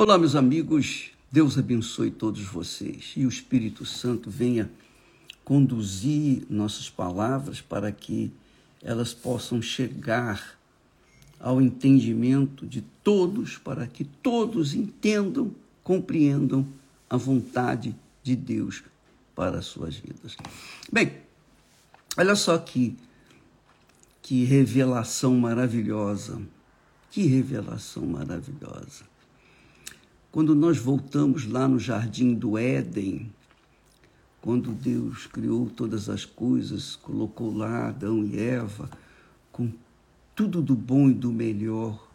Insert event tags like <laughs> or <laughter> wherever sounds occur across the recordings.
Olá, meus amigos. Deus abençoe todos vocês e o Espírito Santo venha conduzir nossas palavras para que elas possam chegar ao entendimento de todos, para que todos entendam, compreendam a vontade de Deus para as suas vidas. Bem, olha só que, que revelação maravilhosa, que revelação maravilhosa quando nós voltamos lá no jardim do Éden, quando Deus criou todas as coisas, colocou lá Adão e Eva com tudo do bom e do melhor.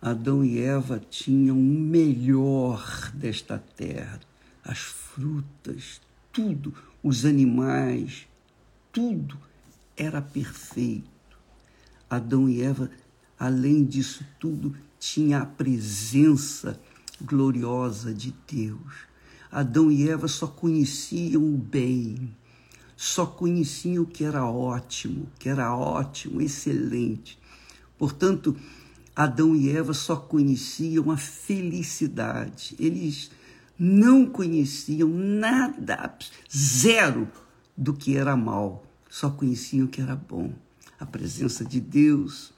Adão e Eva tinham o melhor desta terra, as frutas, tudo, os animais, tudo era perfeito. Adão e Eva, além disso tudo, tinha a presença gloriosa de Deus. Adão e Eva só conheciam o bem, só conheciam o que era ótimo, que era ótimo, excelente. Portanto, Adão e Eva só conheciam a felicidade. Eles não conheciam nada, zero do que era mal, só conheciam o que era bom. A presença de Deus,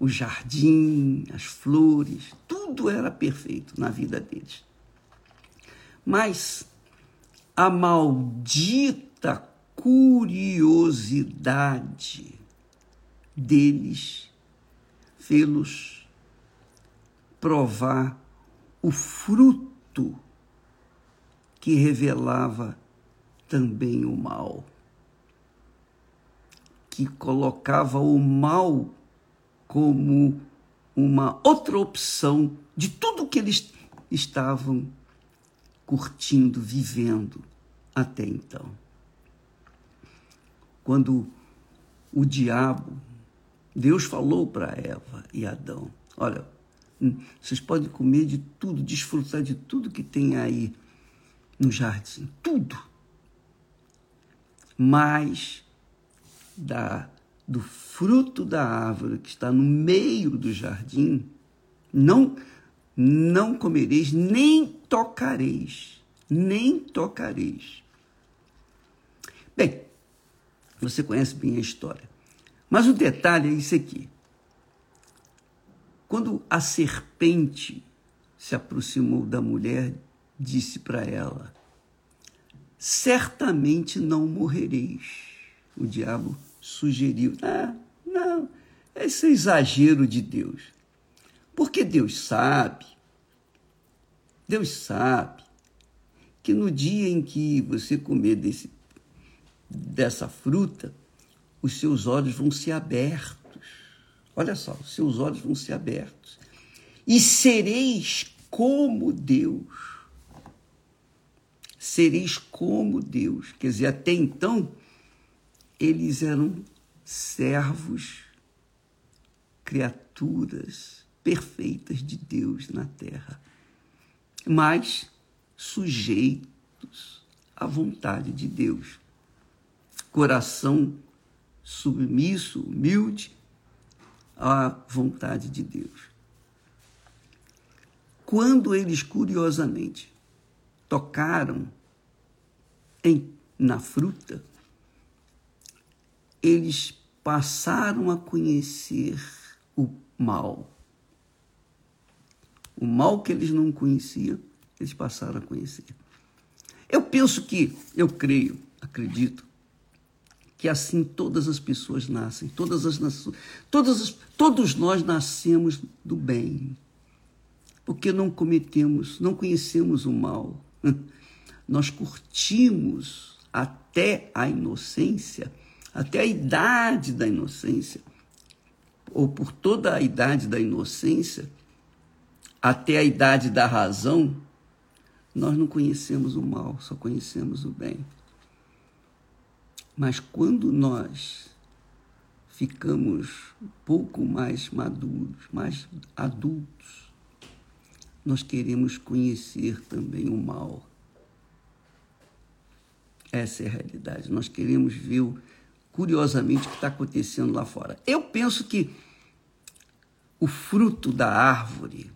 o jardim, as flores, tudo era perfeito na vida deles. Mas a maldita curiosidade deles fê-los provar o fruto que revelava também o mal, que colocava o mal como uma outra opção de tudo que eles estavam curtindo, vivendo até então. Quando o diabo, Deus falou para Eva e Adão: Olha, hum, vocês podem comer de tudo, desfrutar de tudo que tem aí no jardim, tudo. Mas da do fruto da árvore que está no meio do jardim, não não comereis, nem tocareis, nem tocareis. Bem, você conhece bem a história. Mas o detalhe é isso aqui. Quando a serpente se aproximou da mulher, disse para ela: Certamente não morrereis. O diabo sugeriu. Ah, não, esse é exagero de Deus. Porque Deus sabe, Deus sabe que no dia em que você comer desse, dessa fruta, os seus olhos vão ser abertos. Olha só, os seus olhos vão ser abertos. E sereis como Deus. Sereis como Deus. Quer dizer, até então, eles eram servos, criaturas perfeitas de Deus na terra, mas sujeitos à vontade de Deus. Coração submisso, humilde à vontade de Deus. Quando eles curiosamente tocaram em, na fruta, eles passaram a conhecer o mal. O mal que eles não conheciam, eles passaram a conhecer. Eu penso que, eu creio, acredito, que assim todas as pessoas nascem, todas as todas as, todos nós nascemos do bem, porque não cometemos, não conhecemos o mal. <laughs> Nós curtimos até a inocência até a idade da inocência, ou por toda a idade da inocência, até a idade da razão, nós não conhecemos o mal, só conhecemos o bem. Mas quando nós ficamos um pouco mais maduros, mais adultos, nós queremos conhecer também o mal. Essa é a realidade. Nós queremos ver o curiosamente, o que está acontecendo lá fora. Eu penso que o fruto da árvore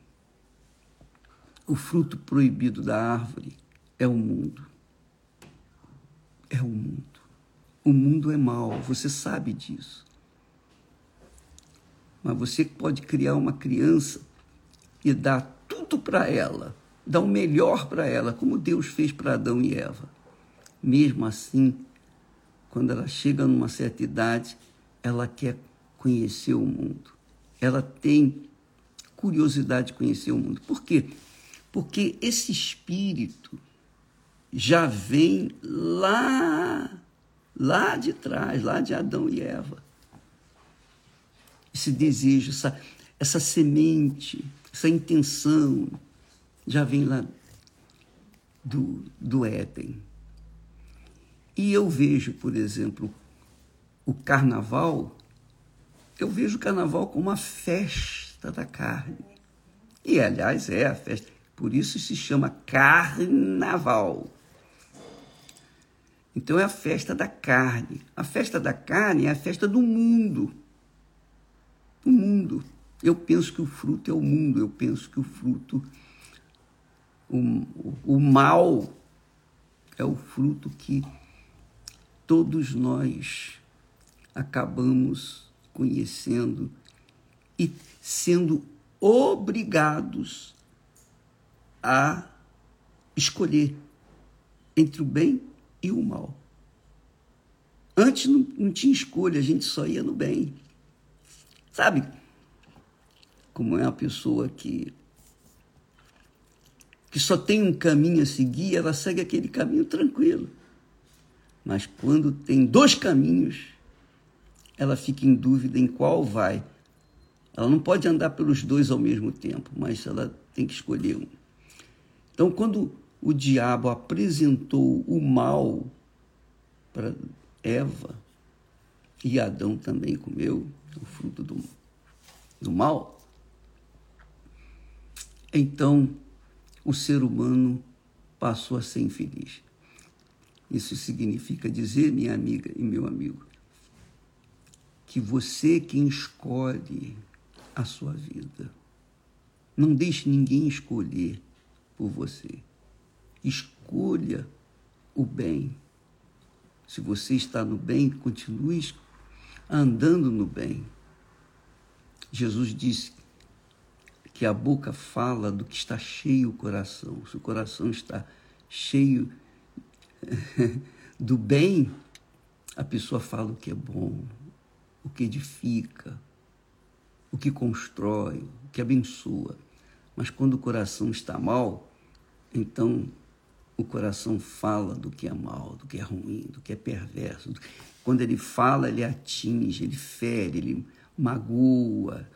O fruto proibido da árvore é o mundo. É o mundo. O mundo é mau, você sabe disso. Mas você pode criar uma criança e dar tudo para ela, dar o melhor para ela, como Deus fez para Adão e Eva. Mesmo assim, quando ela chega numa certa idade, ela quer conhecer o mundo. Ela tem curiosidade de conhecer o mundo. Por quê? Porque esse espírito já vem lá, lá de trás, lá de Adão e Eva. Esse desejo, essa, essa semente, essa intenção já vem lá do, do Éden. E eu vejo, por exemplo, o carnaval, eu vejo o carnaval como uma festa da carne. E, aliás, é a festa. Por isso se chama carnaval. Então é a festa da carne. A festa da carne é a festa do mundo. O mundo. Eu penso que o fruto é o mundo. Eu penso que o fruto, o, o mal, é o fruto que todos nós acabamos conhecendo e sendo obrigados a escolher entre o bem e o mal. Antes não, não tinha escolha, a gente só ia no bem. Sabe? Como é uma pessoa que que só tem um caminho a seguir, ela segue aquele caminho tranquilo. Mas quando tem dois caminhos, ela fica em dúvida em qual vai. Ela não pode andar pelos dois ao mesmo tempo, mas ela tem que escolher um. Então, quando o diabo apresentou o mal para Eva, e Adão também comeu o fruto do, do mal, então o ser humano passou a ser infeliz. Isso significa dizer, minha amiga e meu amigo, que você quem escolhe a sua vida. Não deixe ninguém escolher por você. Escolha o bem. Se você está no bem, continue andando no bem. Jesus disse que a boca fala do que está cheio o coração. Se o coração está cheio do bem, a pessoa fala o que é bom, o que edifica, o que constrói, o que abençoa. Mas quando o coração está mal, então o coração fala do que é mal, do que é ruim, do que é perverso. Quando ele fala, ele atinge, ele fere, ele magoa,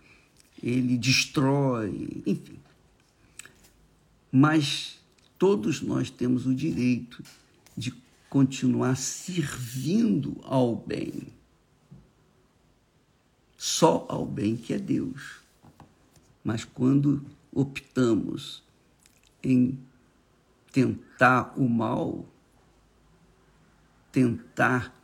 ele destrói, enfim. Mas todos nós temos o direito de continuar servindo ao bem. Só ao bem que é Deus. Mas quando optamos em tentar o mal, tentar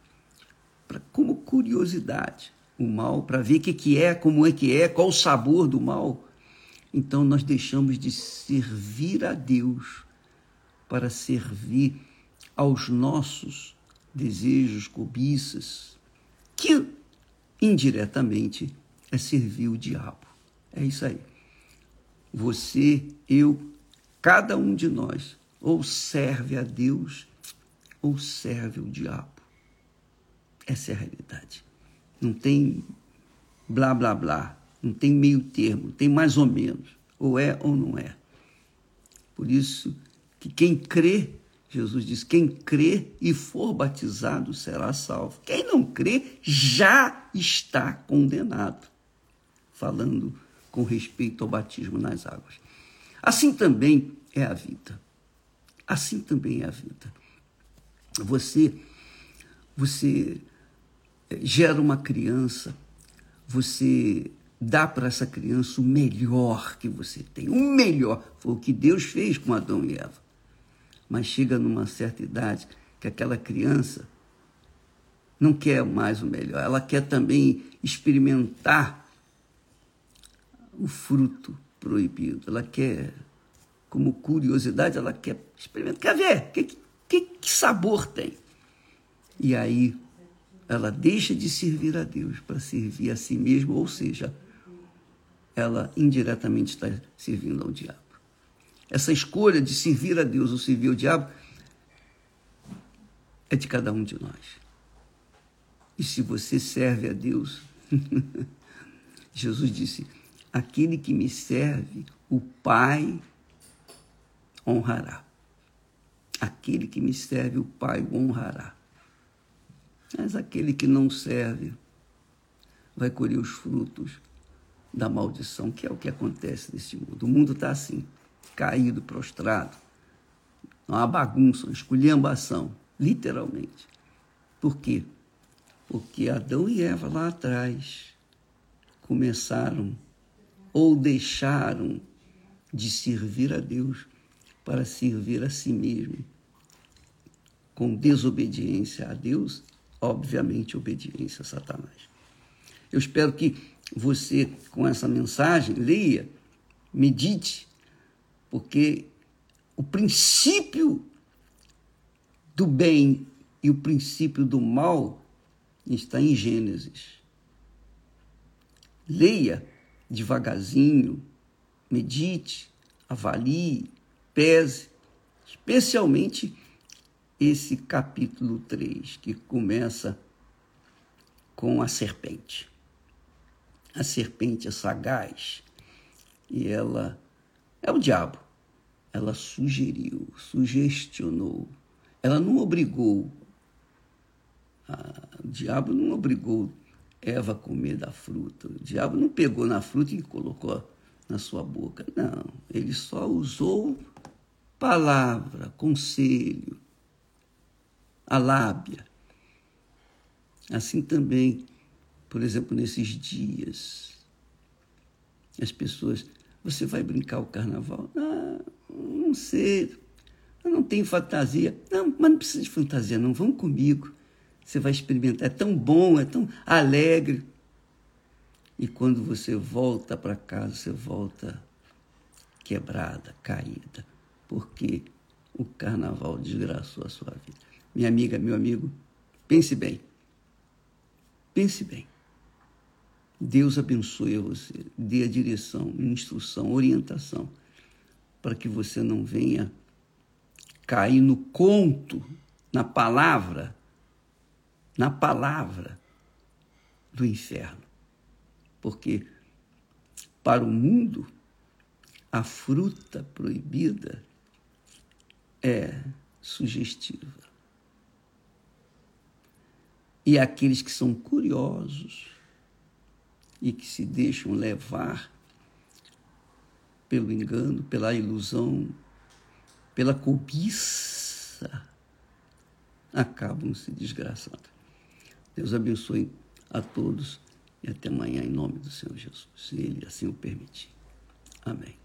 pra, como curiosidade o mal, para ver o que, que é, como é que é, qual o sabor do mal, então nós deixamos de servir a Deus para servir aos nossos desejos, cobiças, que indiretamente é servir o diabo. É isso aí. Você, eu, cada um de nós, ou serve a Deus ou serve o diabo. Essa é a realidade. Não tem blá blá blá, não tem meio termo, tem mais ou menos, ou é ou não é. Por isso que quem crê, Jesus diz, quem crê e for batizado será salvo. Quem não crê já está condenado. Falando com respeito ao batismo nas águas. Assim também é a vida. Assim também é a vida. Você, você gera uma criança, você dá para essa criança o melhor que você tem. O melhor. Foi o que Deus fez com Adão e Eva. Mas chega numa certa idade que aquela criança não quer mais o melhor. Ela quer também experimentar o fruto proibido. Ela quer como curiosidade, ela quer experimentar, quer ver que, que, que sabor tem. E aí ela deixa de servir a Deus para servir a si mesma, ou seja, ela indiretamente está servindo ao diabo. Essa escolha de servir a Deus ou servir ao diabo é de cada um de nós. E se você serve a Deus, <laughs> Jesus disse: aquele que me serve, o Pai honrará. Aquele que me serve, o Pai o honrará. Mas aquele que não serve vai colher os frutos da maldição, que é o que acontece neste mundo. O mundo está assim, caído, prostrado. Uma bagunça, uma esculhambação, literalmente. Por quê? Porque Adão e Eva lá atrás começaram ou deixaram de servir a Deus para servir a si mesmo, com desobediência a Deus, obviamente obediência a Satanás. Eu espero que você, com essa mensagem, leia, medite, porque o princípio do bem e o princípio do mal está em Gênesis. Leia devagarzinho, medite, avalie, pese, especialmente esse capítulo 3, que começa com a serpente. A serpente é sagaz e ela é o diabo. Ela sugeriu, sugestionou. Ela não obrigou. o diabo não obrigou Eva a comer da fruta. O diabo não pegou na fruta e colocou na sua boca. Não, ele só usou palavra, conselho, a lábia. Assim também, por exemplo, nesses dias, as pessoas, você vai brincar o carnaval? Ah, não sei, eu não tenho fantasia. Não, mas não precisa de fantasia, não, vão comigo. Você vai experimentar, é tão bom, é tão alegre. E quando você volta para casa, você volta quebrada, caída, porque o carnaval desgraçou a sua vida. Minha amiga, meu amigo, pense bem. Pense bem. Deus abençoe você, dê a direção, instrução, orientação, para que você não venha cair no conto, na palavra, na palavra do inferno. Porque para o mundo, a fruta proibida é sugestiva. E aqueles que são curiosos e que se deixam levar pelo engano, pela ilusão, pela cobiça, acabam se desgraçando. Deus abençoe a todos e até amanhã em nome do Senhor Jesus, se Ele assim o permitir. Amém.